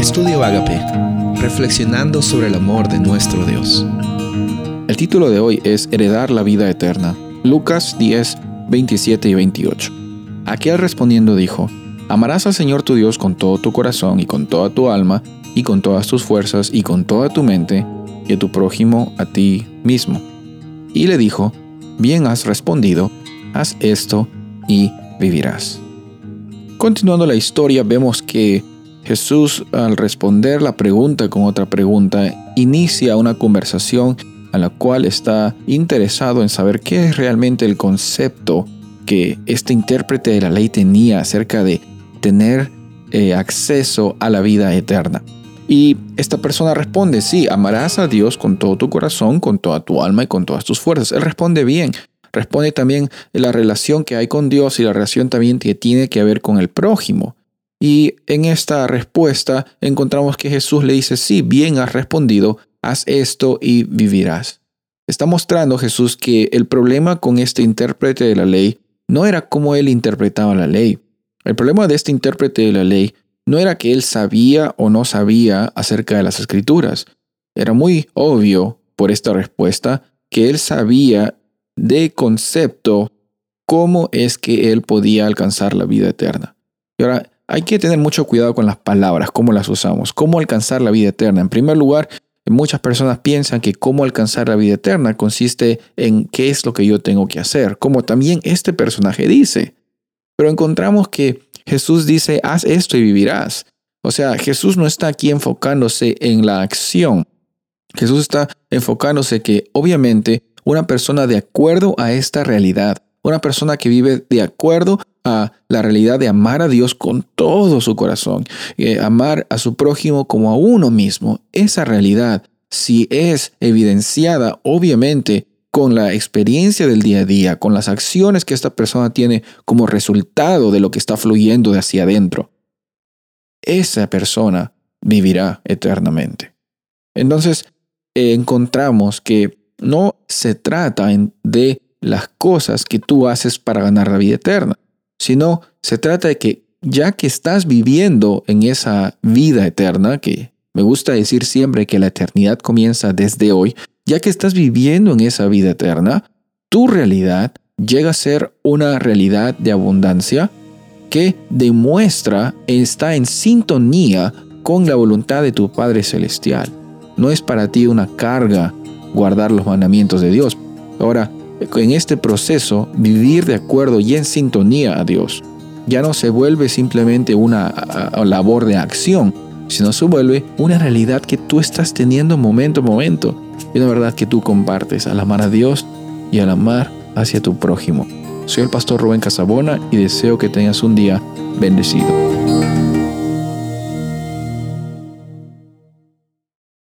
Estudio Agape, reflexionando sobre el amor de nuestro Dios. El título de hoy es Heredar la vida eterna. Lucas 10, 27 y 28. Aquel respondiendo dijo, Amarás al Señor tu Dios con todo tu corazón y con toda tu alma y con todas tus fuerzas y con toda tu mente y a tu prójimo a ti mismo. Y le dijo, Bien has respondido, haz esto y vivirás. Continuando la historia, vemos que Jesús, al responder la pregunta con otra pregunta, inicia una conversación a la cual está interesado en saber qué es realmente el concepto que este intérprete de la ley tenía acerca de tener eh, acceso a la vida eterna. Y esta persona responde, sí, amarás a Dios con todo tu corazón, con toda tu alma y con todas tus fuerzas. Él responde bien, responde también la relación que hay con Dios y la relación también que tiene que ver con el prójimo. Y en esta respuesta encontramos que Jesús le dice, sí, bien has respondido, haz esto y vivirás. Está mostrando Jesús que el problema con este intérprete de la ley no era cómo él interpretaba la ley. El problema de este intérprete de la ley no era que él sabía o no sabía acerca de las escrituras. Era muy obvio por esta respuesta que él sabía de concepto cómo es que él podía alcanzar la vida eterna. Y ahora hay que tener mucho cuidado con las palabras, cómo las usamos, cómo alcanzar la vida eterna. En primer lugar, muchas personas piensan que cómo alcanzar la vida eterna consiste en qué es lo que yo tengo que hacer, como también este personaje dice. Pero encontramos que Jesús dice, haz esto y vivirás. O sea, Jesús no está aquí enfocándose en la acción. Jesús está enfocándose que obviamente una persona de acuerdo a esta realidad, una persona que vive de acuerdo a la realidad de amar a Dios con todo su corazón, eh, amar a su prójimo como a uno mismo, esa realidad, si es evidenciada obviamente con la experiencia del día a día, con las acciones que esta persona tiene como resultado de lo que está fluyendo de hacia adentro, esa persona vivirá eternamente. Entonces, encontramos que no se trata de las cosas que tú haces para ganar la vida eterna, sino se trata de que ya que estás viviendo en esa vida eterna, que me gusta decir siempre que la eternidad comienza desde hoy, ya que estás viviendo en esa vida eterna, tu realidad llega a ser una realidad de abundancia que demuestra está en sintonía con la voluntad de tu Padre Celestial. No es para ti una carga guardar los mandamientos de Dios. Ahora, en este proceso, vivir de acuerdo y en sintonía a Dios ya no se vuelve simplemente una labor de acción, sino se vuelve una realidad que tú estás teniendo momento a momento y una verdad que tú compartes al amar a Dios y al amar hacia tu prójimo. Soy el pastor Rubén Casabona y deseo que tengas un día bendecido.